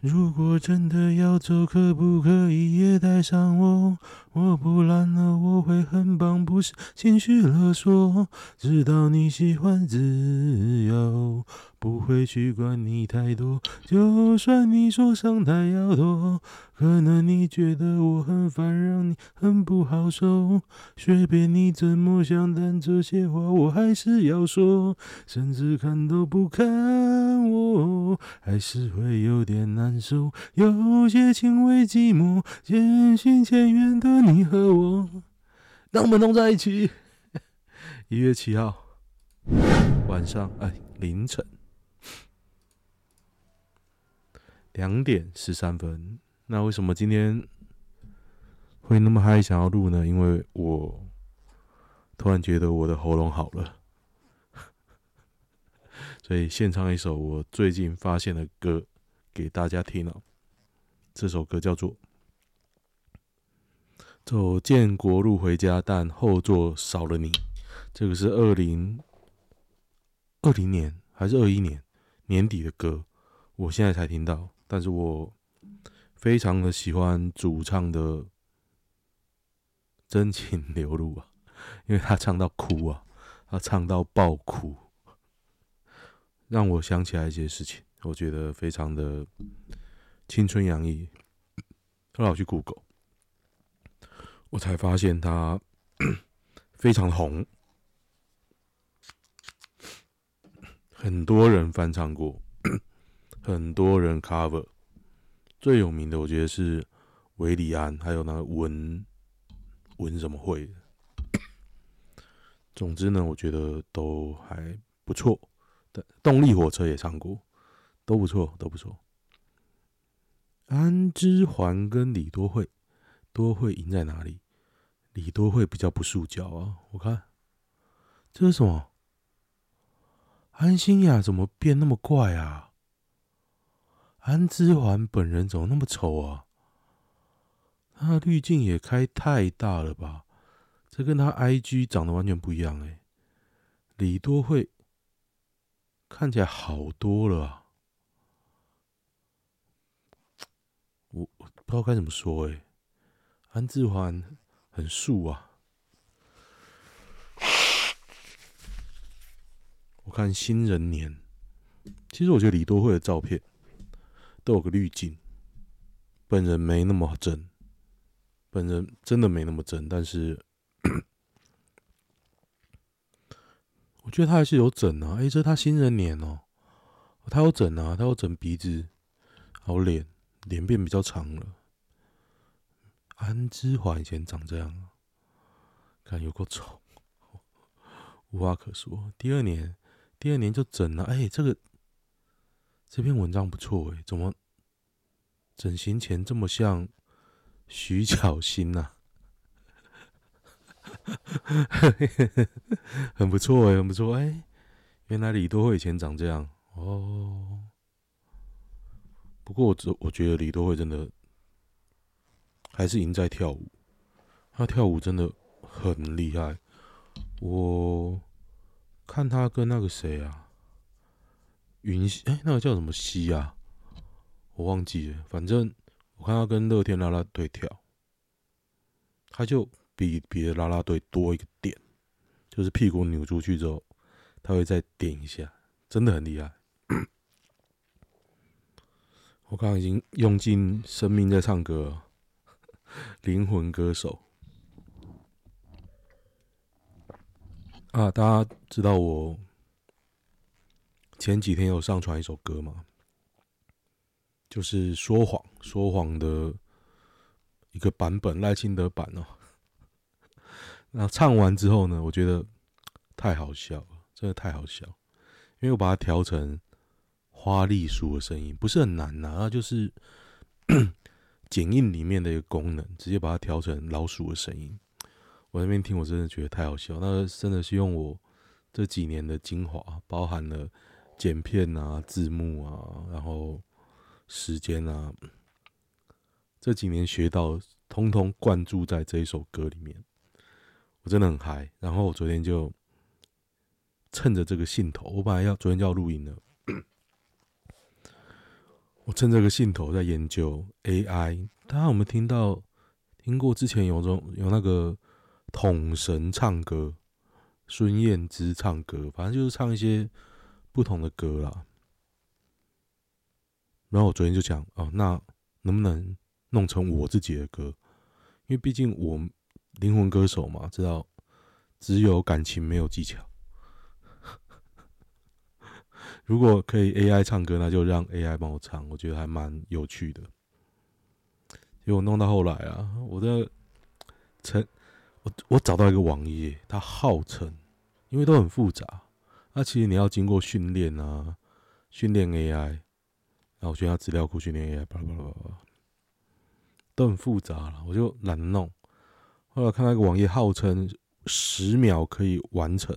如果真的要走，可不可以也带上我？我不懒了，我会很棒，不是情绪勒索。知道你喜欢自由，不会去管你太多。就算你说上台要多，可能你觉得我很烦，让你很不好受。随便你怎么想，但这些话我还是要说。甚至看都不看我，还是会有点难受。有些情为寂寞，渐行渐远的你和我，让我们弄在一起。一月七号晚上，哎，凌晨两点十三分。那为什么今天会那么嗨，想要录呢？因为我突然觉得我的喉咙好了，所以献唱一首我最近发现的歌。给大家听了，这首歌叫做《走建国路回家》，但后座少了你。这个是二零二零年还是二一年年底的歌，我现在才听到。但是我非常的喜欢主唱的真情流露啊，因为他唱到哭啊，他唱到爆哭，让我想起来一些事情。我觉得非常的青春洋溢。后来我去 Google，我才发现他 非常红，很多人翻唱过，很多人 cover。最有名的，我觉得是韦礼安，还有那个文文什么会。总之呢，我觉得都还不错。动力火车也唱过。都不错，都不错。安之环跟李多慧，多慧赢在哪里？李多慧比较不塑胶啊。我看这是什么？安心亚怎么变那么怪啊？安之环本人怎么那么丑啊？他滤镜也开太大了吧？这跟他 IG 长得完全不一样哎、李多慧看起来好多了啊。我不知道该怎么说哎，安志环很素啊。我看新人年，其实我觉得李多慧的照片都有个滤镜，本人没那么正，本人真的没那么正，但是 我觉得他还是有整啊。哎，这是他新人脸哦，他有整啊，他有整鼻子，还有脸。脸变比较长了，安之华以前长这样，看有够丑，无话可说。第二年，第二年就整了。哎、这个这篇文章不错哎，怎么整形前这么像徐巧芯 呐？很不错哎，很不错哎，原来李多惠以前长这样哦。不过我觉我觉得李多惠真的还是赢在跳舞，他跳舞真的很厉害。我看他跟那个谁啊，云溪哎，那个叫什么溪啊？我忘记了。反正我看他跟乐天啦啦队跳，他就比别的啦啦队多一个点，就是屁股扭出去之后，他会再点一下，真的很厉害。我刚刚已经用尽生命在唱歌，灵魂歌手啊！大家知道我前几天有上传一首歌吗？就是说谎说谎的一个版本，赖清德版哦。那唱完之后呢，我觉得太好笑了，真的太好笑，因为我把它调成。花栗鼠的声音不是很难呐、那就是 剪映里面的一个功能，直接把它调成老鼠的声音。我那边听，我真的觉得太好笑。那真的是用我这几年的精华，包含了剪片啊、字幕啊，然后时间啊，这几年学到，通通灌注在这一首歌里面。我真的很嗨。然后我昨天就趁着这个兴头，我本来要昨天就要录音了。我趁这个兴头在研究 AI。大家有没有听到？听过之前有种有那个统神唱歌，孙燕姿唱歌，反正就是唱一些不同的歌啦。然后我昨天就讲哦，那能不能弄成我自己的歌？因为毕竟我灵魂歌手嘛，知道只有感情没有技巧。如果可以 AI 唱歌，那就让 AI 帮我唱，我觉得还蛮有趣的。结果弄到后来啊，我的成我我找到一个网页，它号称因为都很复杂，那其实你要经过训练啊，训练 AI，然后去它资料库训练 AI，巴拉巴拉巴拉，都很复杂了，我就懒得弄。后来看到一个网页，号称十秒可以完成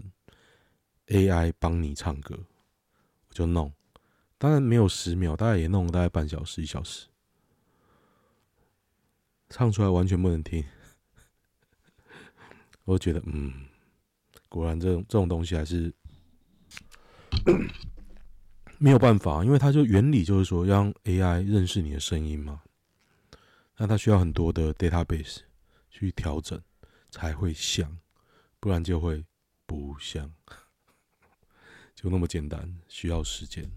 AI 帮你唱歌，我就弄。当然没有十秒，大概也弄了大概半小时一小时。唱出来完全不能听，我觉得，嗯，果然这种这种东西还是 没有办法，因为它就原理就是说，让 AI 认识你的声音嘛，那它需要很多的 database 去调整才会像，不然就会不像，就那么简单，需要时间。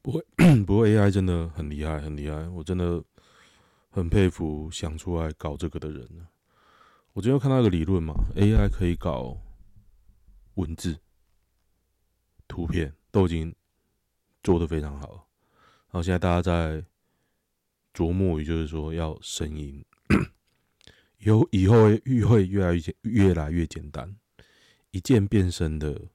不会，不过 AI 真的很厉害，很厉害。我真的很佩服想出来搞这个的人。我今天看到一个理论嘛，AI 可以搞文字、图片，都已经做得非常好。然后现在大家在琢磨于，就是说要声音，以后以后会会越来越越来越简单，一键变声的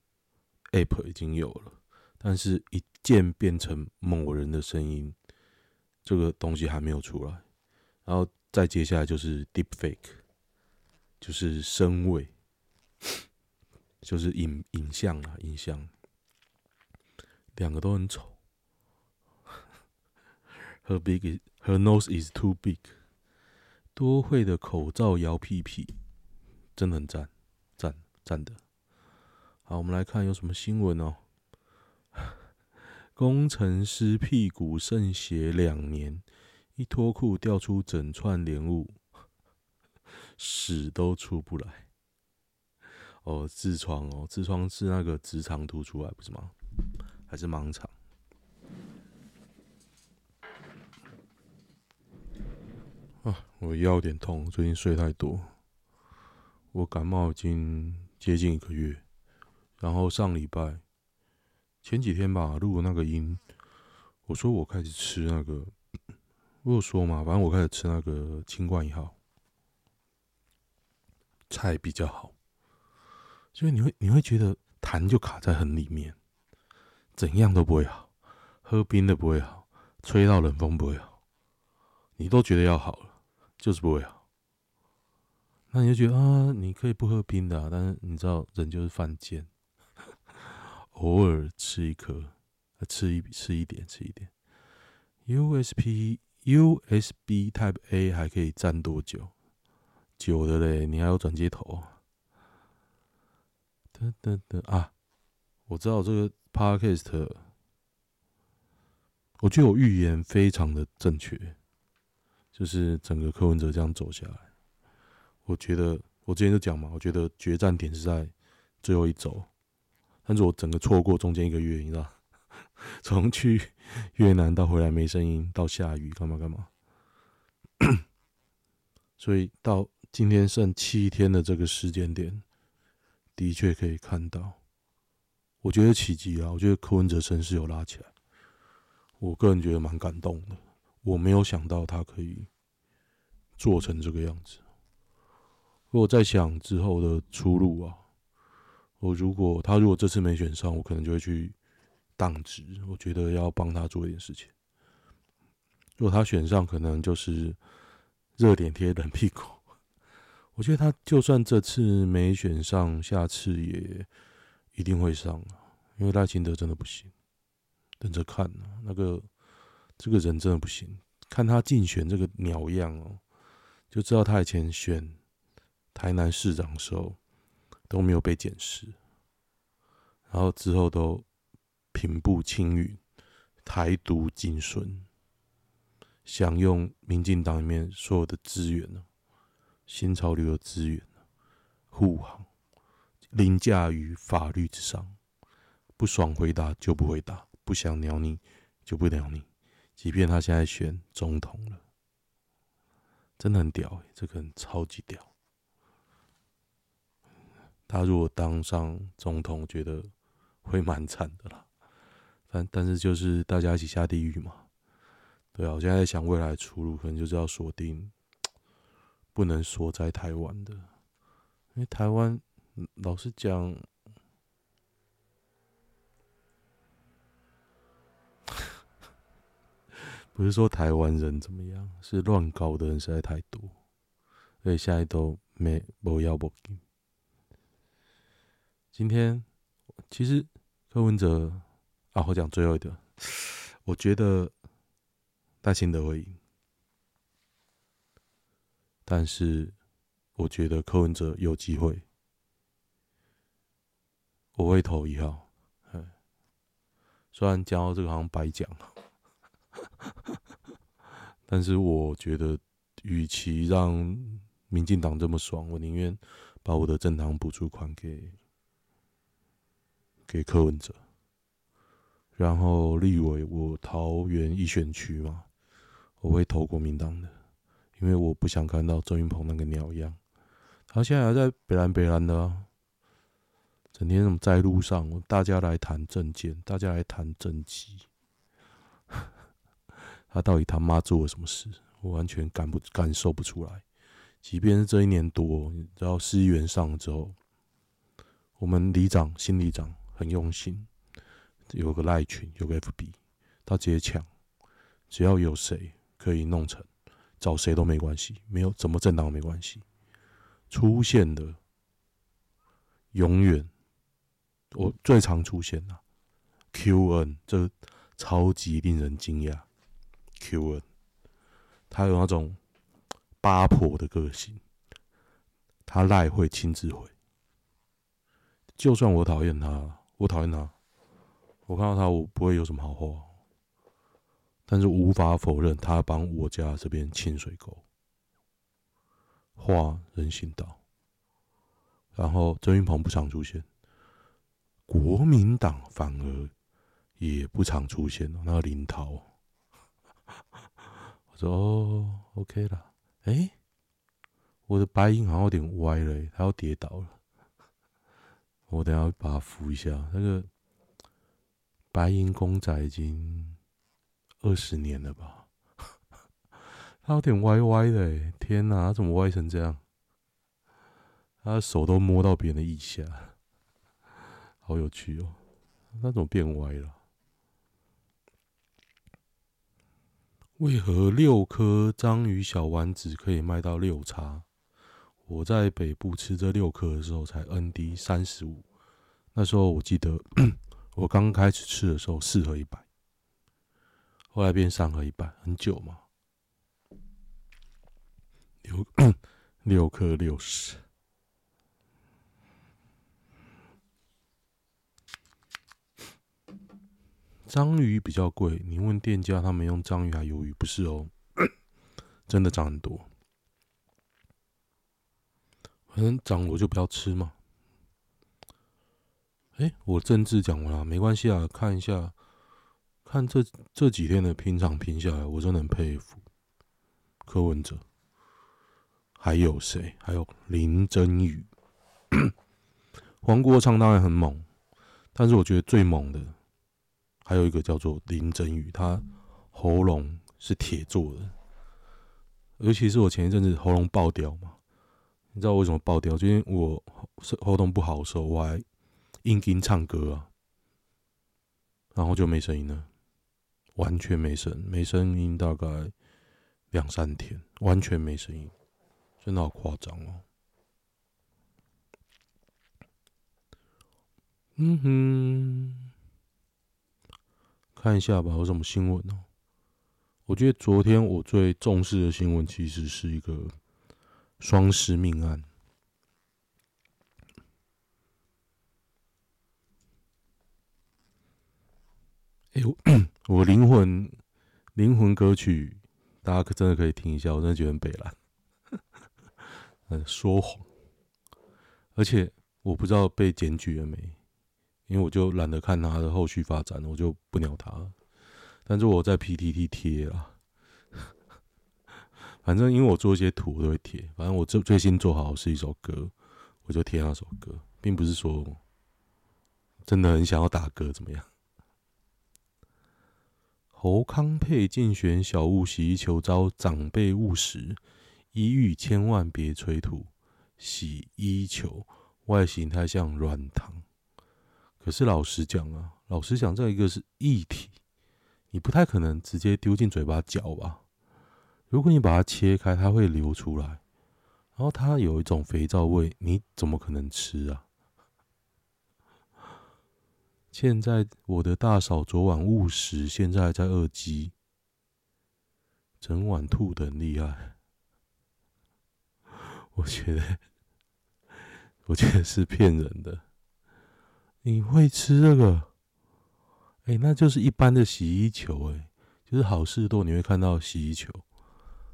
App 已经有了。但是，一键变成某人的声音，这个东西还没有出来。然后再接下来就是 Deepfake，就是声伪，就是影影像啊，影像，两个都很丑。Her big is, her nose is too big。多会的口罩摇屁屁，真的很赞，赞赞的。好，我们来看有什么新闻哦。工程师屁股渗血两年，一脱裤掉出整串莲雾，屎都出不来。哦，痔疮哦，痔疮是那个直肠突出来不是吗？还是盲肠？啊，我腰有点痛，最近睡太多。我感冒已经接近一个月，然后上礼拜。前几天吧，录那个音，我说我开始吃那个，我说嘛，反正我开始吃那个清冠一号，菜比较好，所以你会你会觉得痰就卡在很里面，怎样都不会好，喝冰的不会好，吹到冷风不会好，你都觉得要好了，就是不会好，那你就觉得啊，你可以不喝冰的啊，但是你知道人就是犯贱。偶尔吃一颗，吃一吃一点，吃一点。USB USB Type A 还可以站多久？久的嘞，你还有转接头。等等等啊！我知道这个 Podcast，我觉得我预言非常的正确，就是整个柯文哲这样走下来，我觉得我之前就讲嘛，我觉得决战点是在最后一周。但是我整个错过中间一个月，你知道，从去越南到回来没声音，到下雨干嘛干嘛，所以到今天剩七天的这个时间点，的确可以看到，我觉得奇迹啊！我觉得柯文哲声势有拉起来，我个人觉得蛮感动的。我没有想到他可以做成这个样子，我在想之后的出路啊。我如果他如果这次没选上，我可能就会去当职。我觉得要帮他做一点事情。如果他选上，可能就是热脸贴冷屁股。我觉得他就算这次没选上，下次也一定会上啊，因为赖清德真的不行。等着看啊，那个这个人真的不行。看他竞选这个鸟样哦，就知道他以前选台南市长的时候。都没有被检视，然后之后都平步青云，台独精神，享用民进党里面所有的资源呢，新潮流的资源护航，凌驾于法律之上，不爽回答就不回答，不想鸟你就不鸟你，即便他现在选总统了，真的很屌欸，这个人超级屌。他如果当上总统，我觉得会蛮惨的啦。但但是就是大家一起下地狱嘛，对啊，我现在在想未来的出路，可能就是要锁定不能说在台湾的，因为台湾老实讲，不是说台湾人怎么样，是乱搞的人实在太多，所以现在都没不要不给。今天其实柯文哲。啊，我讲最后一个，我觉得赖清德会赢，但是我觉得柯文哲有机会，我会投一号。嗯，虽然讲到这个好像白讲，但是我觉得，与其让民进党这么爽，我宁愿把我的政党补助款给给柯文哲。然后立委，我桃园一选区嘛，我会投国民党的，因为我不想看到周云鹏那个鸟样。他现在还在北兰北兰的，整天什么在路上，大家来谈政见，大家来谈政绩。他到底他妈做了什么事？我完全感不感受不出来。即便是这一年多，你知道市议员上了之后，我们里长、新里长很用心。有个赖群，有个 FB，他直接抢，只要有谁可以弄成，找谁都没关系，没有怎么政党没关系，出现的永远我最常出现的 QN，这超级令人惊讶，QN，他有那种八婆的个性，他赖会亲自回，就算我讨厌他，我讨厌他。我看到他，我不会有什么好话，但是无法否认他帮我家这边清水沟，画人行道。然后曾云鹏不常出现，国民党反而也不常出现。那个林涛，我说哦，OK 了。哎，我的白银好像有点歪了，他要跌倒了。我等下把它扶一下，那个。白银公仔已经二十年了吧？他有点歪歪的，天哪，他怎么歪成这样？他的手都摸到别人的腋下，好有趣哦！他怎么变歪了？为何六颗章鱼小丸子可以卖到六叉？我在北部吃这六颗的时候才 ND 三十五，那时候我记得。我刚开始吃的时候四盒一百，后来变三盒一百，很久嘛。六 六颗六十，章鱼比较贵。你问店家，他们用章鱼还是鱿鱼？不是哦，真的涨很多。反正涨我就不要吃嘛。哎、我政治讲完了，没关系啊。看一下，看这这几天的拼场拼下来，我真的很佩服柯文哲。还有谁？还有林真宇、黄国昌当然很猛，但是我觉得最猛的还有一个叫做林真宇，他喉咙是铁做的。尤其是我前一阵子喉咙爆掉嘛，你知道我为什么爆掉？就因为我喉咙不好的时候，我还。硬音唱歌啊，然后就没声音了，完全没声，没声音大概两三天，完全没声音，真的好夸张哦。嗯哼，看一下吧，有什么新闻呢？我觉得昨天我最重视的新闻其实是一个双尸命案。哎呦我灵魂灵魂歌曲，大家可真的可以听一下，我真的觉得很北蓝。嗯，说谎，而且我不知道被检举了没，因为我就懒得看他的后续发展，我就不鸟他了。但是我在 PTT 贴了，反正因为我做一些图我都会贴，反正我最最新做好是一首歌，我就贴那首歌，并不是说真的很想要打歌怎么样。侯康沛竞选小物洗衣球遭长辈误食。一遇千万别催吐，洗衣球外形太像软糖。可是老实讲啊，老实讲，这一个是液体，你不太可能直接丢进嘴巴嚼吧？如果你把它切开，它会流出来，然后它有一种肥皂味，你怎么可能吃啊？现在我的大嫂昨晚误食，现在还在二鸡，整晚吐的很厉害。我觉得，我觉得是骗人的。你会吃这个？哎，那就是一般的洗衣球，哎，就是好事多你会看到洗衣球，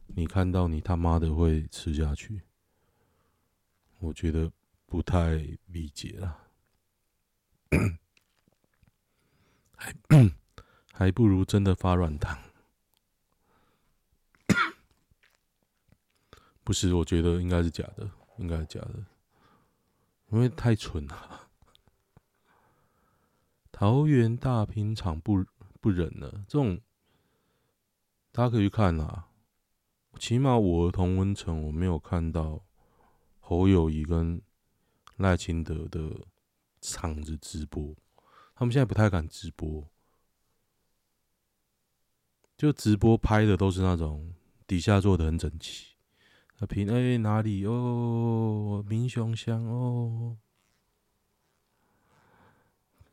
你看到你他妈的会吃下去？我觉得不太理解了，还还不如真的发软糖。不是，我觉得应该是假的，应该是假的，因为太蠢了。桃园大拼场不不忍了，这种大家可以去看啊。起码我同温层我没有看到侯友谊跟赖清德的场子直播，他们现在不太敢直播，就直播拍的都是那种底下做的很整齐。平哎哪里哦？民雄乡哦，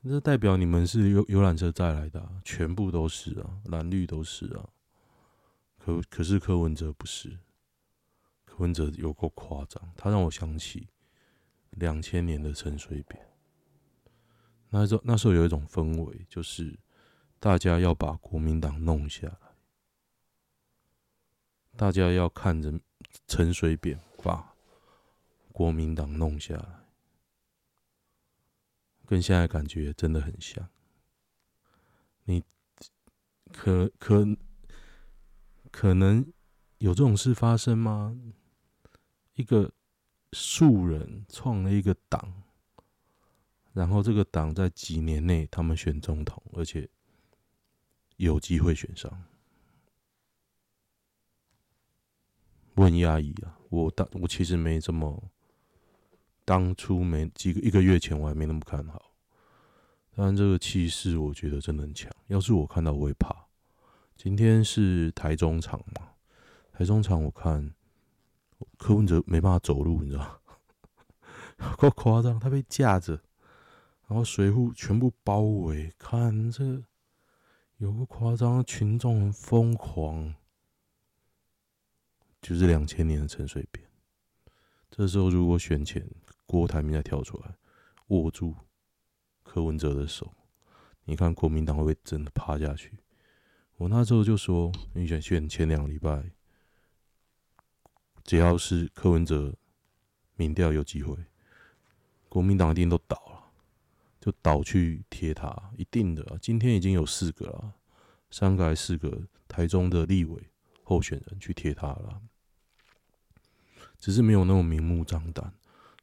这代表你们是游游览车载来的，全部都是啊，蓝绿都是啊。可可是柯文哲不是，柯文哲有够夸张，他让我想起两千年的陈水扁。那时候那时候有一种氛围，就是大家要把国民党弄下来，大家要看着。陈水扁把国民党弄下来，跟现在感觉真的很像。你可可可能有这种事发生吗？一个素人创了一个党，然后这个党在几年内他们选总统，而且有机会选上。我很压抑啊！我当我其实没这么，当初没几个一个月前我还没那么看好，但这个气势我觉得真的很强。要是我看到我会怕。今天是台中场嘛？台中场我看柯文哲没办法走路，你知道？够夸张，他被架着，然后水户全部包围，看这有个夸张，群众很疯狂。就是两千年的陈水扁，这时候如果选前郭台铭再跳出来握住柯文哲的手，你看国民党会不会真的趴下去？我那时候就说，你选选前两个礼拜，只要是柯文哲民调有机会，国民党一定都倒，就倒去贴他，一定的。今天已经有四个了，三个还是四个台中的立委候选人去贴他了。只是没有那么明目张胆，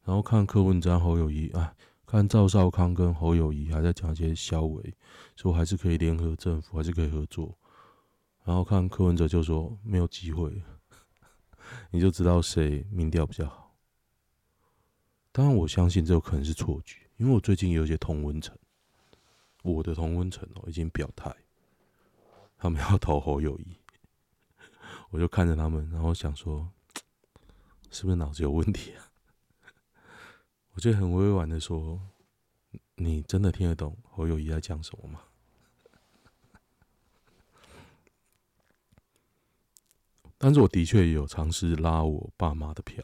然后看柯文哲、侯友谊，啊，看赵少康跟侯友谊还在讲一些消委，说还是可以联合政府，还是可以合作。然后看柯文哲就说没有机会，你就知道谁民调比较好。当然，我相信这有可能是错觉，因为我最近有一些同温层，我的同温层哦已经表态，他们要投侯友宜，我就看着他们，然后想说。是不是脑子有问题啊？我就很委婉的说：“你真的听得懂侯友宜在讲什么吗？” 但是我的确有尝试拉我爸妈的票，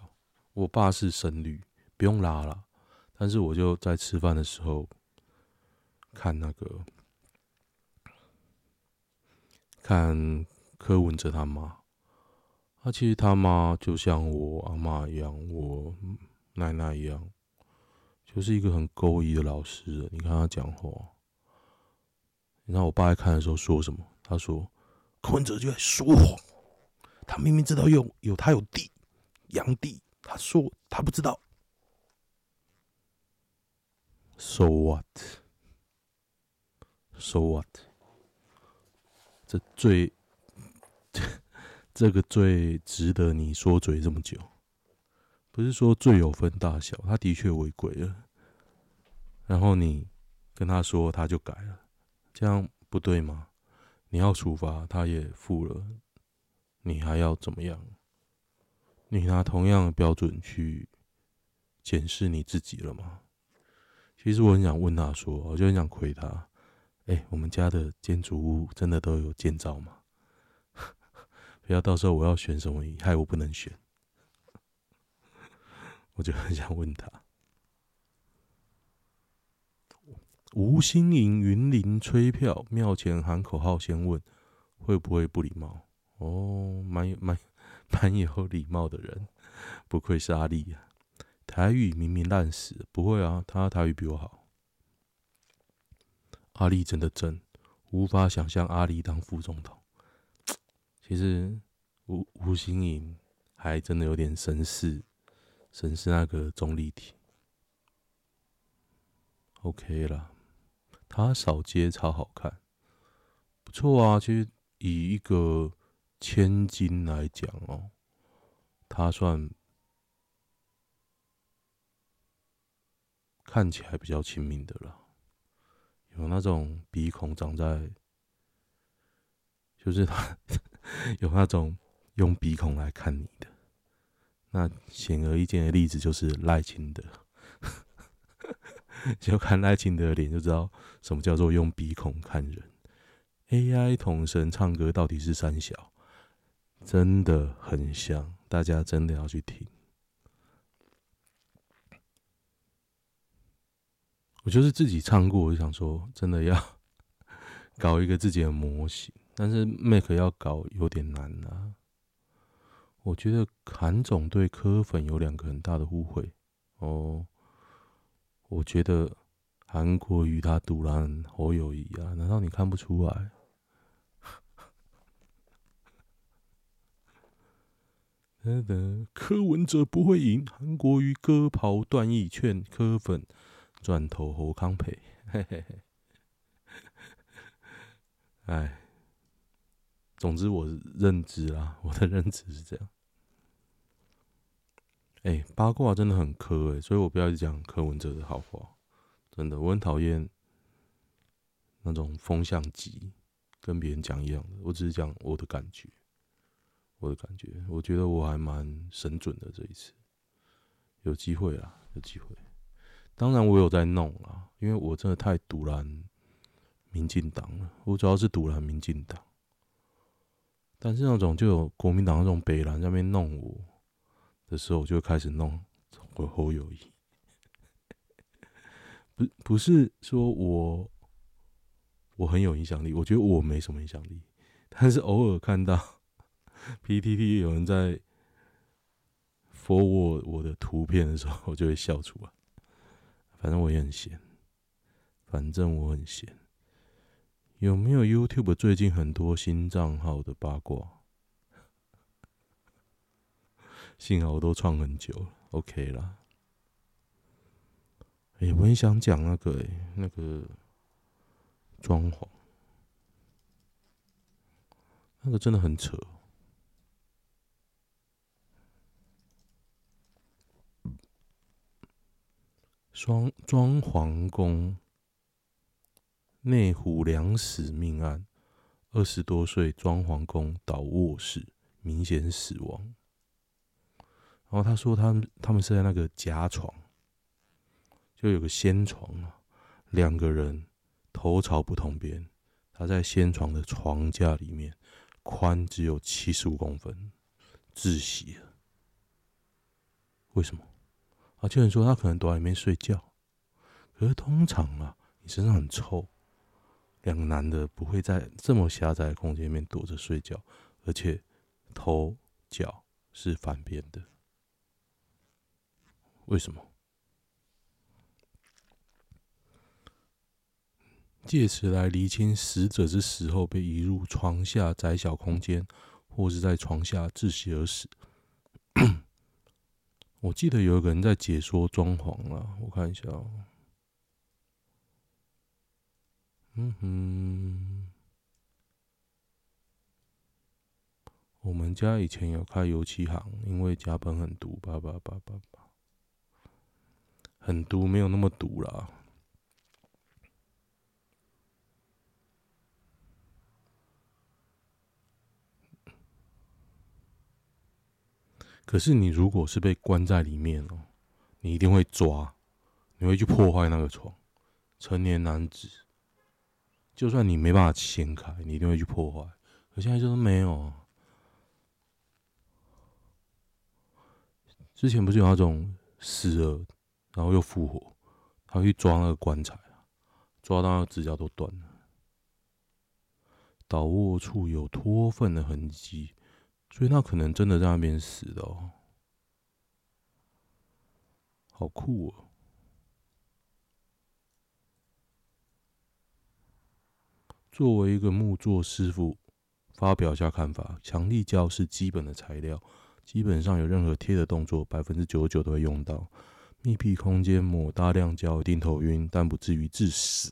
我爸是深绿，不用拉了。但是我就在吃饭的时候看那个看柯文哲他妈，他其实他妈就像我阿妈一样，我奶奶一样，就是一个很勾引的老师。你看他讲话，你看我爸在看的时候说什么？他说柯文哲就在说谎，他明明知道有有他有地养地，他说他不知道。So what？So what？这最 这个最值得你说嘴这么久，不是说罪有分大小，他的确违规了，然后你跟他说他就改了，这样不对吗？你要处罚他也付了，你还要怎么样？你拿同样的标准去检视你自己了吗？其实我很想问他说，我就很想亏他。哎、我们家的建筑物真的都有建造吗？不要到时候我要选什么，害我不能选。我就很想问他。吴欣盈云林吹票，庙前喊口号，先问会不会不礼貌？哦，蛮蛮 蛮有礼貌的人，不愧是阿力啊。台语明明烂死，不会啊，他台语比我好。阿力真的真，无法想象阿力当副总统。其实吴吴欣颖还真的有点神似，神似那个钟丽缇。OK 啦，他扫街超好看，不错啊。其实以一个千金来讲哦，他算。看起来比较亲民的了，有那种鼻孔长在，就是他 有那种用鼻孔来看你的。那显而易见的例子就是赖清德，就看赖清德的脸就知道什么叫做用鼻孔看人。AI 统神唱歌到底是三小，真的很像，大家真的要去听。我就是自己唱过，我就想说，真的要 搞一个自己的模型，但是 Make 要搞有点难啊。我觉得韩总对柯粉有两个很大的误会哦。我觉得韩国瑜他赌烂侯友谊啊，难道你看不出来？柯文哲不会赢，韩国瑜割袍断义劝柯粉。转头侯康培，嘿嘿嘿，哎，总之我认知啦，我的认知是这样。哎、八卦真的很磕哎，所以我不要讲柯文哲的好话，真的，我很讨厌那种风向机跟别人讲一样的，我只是讲我的感觉，我的感觉，我觉得我还蛮神准的这一次，有机会啦，有机会。当然我有在弄啊，因为我真的太赌烂民进党了。我主要是赌烂民进党，但是那种就有国民党那种北蓝在那边弄我的时候，我就开始弄我侯友谊。不不是说我我很有影响力，我觉得我没什么影响力，但是偶尔看到 PTT 有人在 forward 我的图片的时候，我就会笑出来。反正我也很闲，反正我很闲。有没有 YouTube 最近很多新账号的八卦？幸好我都创很久了，OK 啦。哎、我也想讲那个、欸，那个装潢，那个真的很扯。双装潢工内湖两死命案，二十多岁装潢工倒卧室，明显死亡。然后他说他们他们是在那个夹床，就有个先床啊，两个人头朝不同边，他在先床的床架里面，宽只有七十五公分，窒息了。为什么？啊，就有人说他可能躲在里面睡觉，可是通常啊，你身上很臭，两个男的不会在这么狭窄的空间里面躲着睡觉，而且头脚是反边的，为什么？借此来厘清死者之死后被移入床下窄小空间，或是在床下窒息而死。我记得有一个人在解说装潢了，我看一下哦。嗯哼，我们家以前有开油漆行，因为甲苯很毒，叭叭叭叭叭，很毒没有那么毒啦。可是你如果是被关在里面哦，你一定会抓，你会去破坏那个床。成年男子，就算你没办法掀开，你一定会去破坏。可现在就是没有。之前不是有那种死了，然后又复活，他去抓那个棺材，抓到那个指甲都断了。倒卧处有脱粪的痕迹。所以他可能真的在那边死的哦，好酷哦！作为一个木作师傅，发表一下看法：强力胶是基本的材料，基本上有任何贴的动作，百分之九十九都会用到。密闭空间抹大量胶一定头晕，但不至于致死。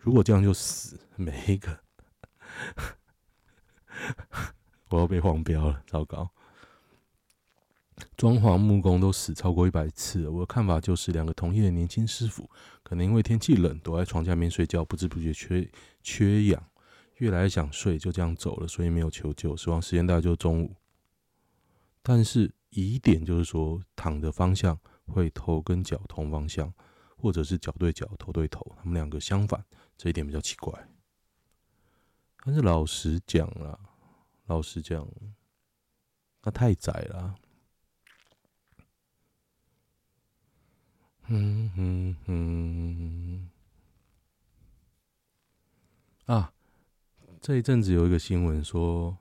如果这样就死，每一个。我要被黄标了，糟糕！装潢木工都死超过一百次了。我的看法就是，两个同业的年轻师傅，可能因为天气冷，躲在床下面睡觉，不知不觉缺缺氧，越来越想睡，就这样走了，所以没有求救。死亡时间大概就是中午。但是疑点就是说，躺的方向会头跟脚同方向，或者是脚对脚，头对头，他们两个相反，这一点比较奇怪。但是老实讲了。老实讲，那太窄了。嗯嗯嗯。啊，这一阵子有一个新闻说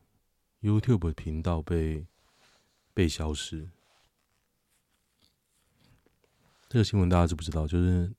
，YouTube 频道被被消失。这个新闻大家知不知道？就是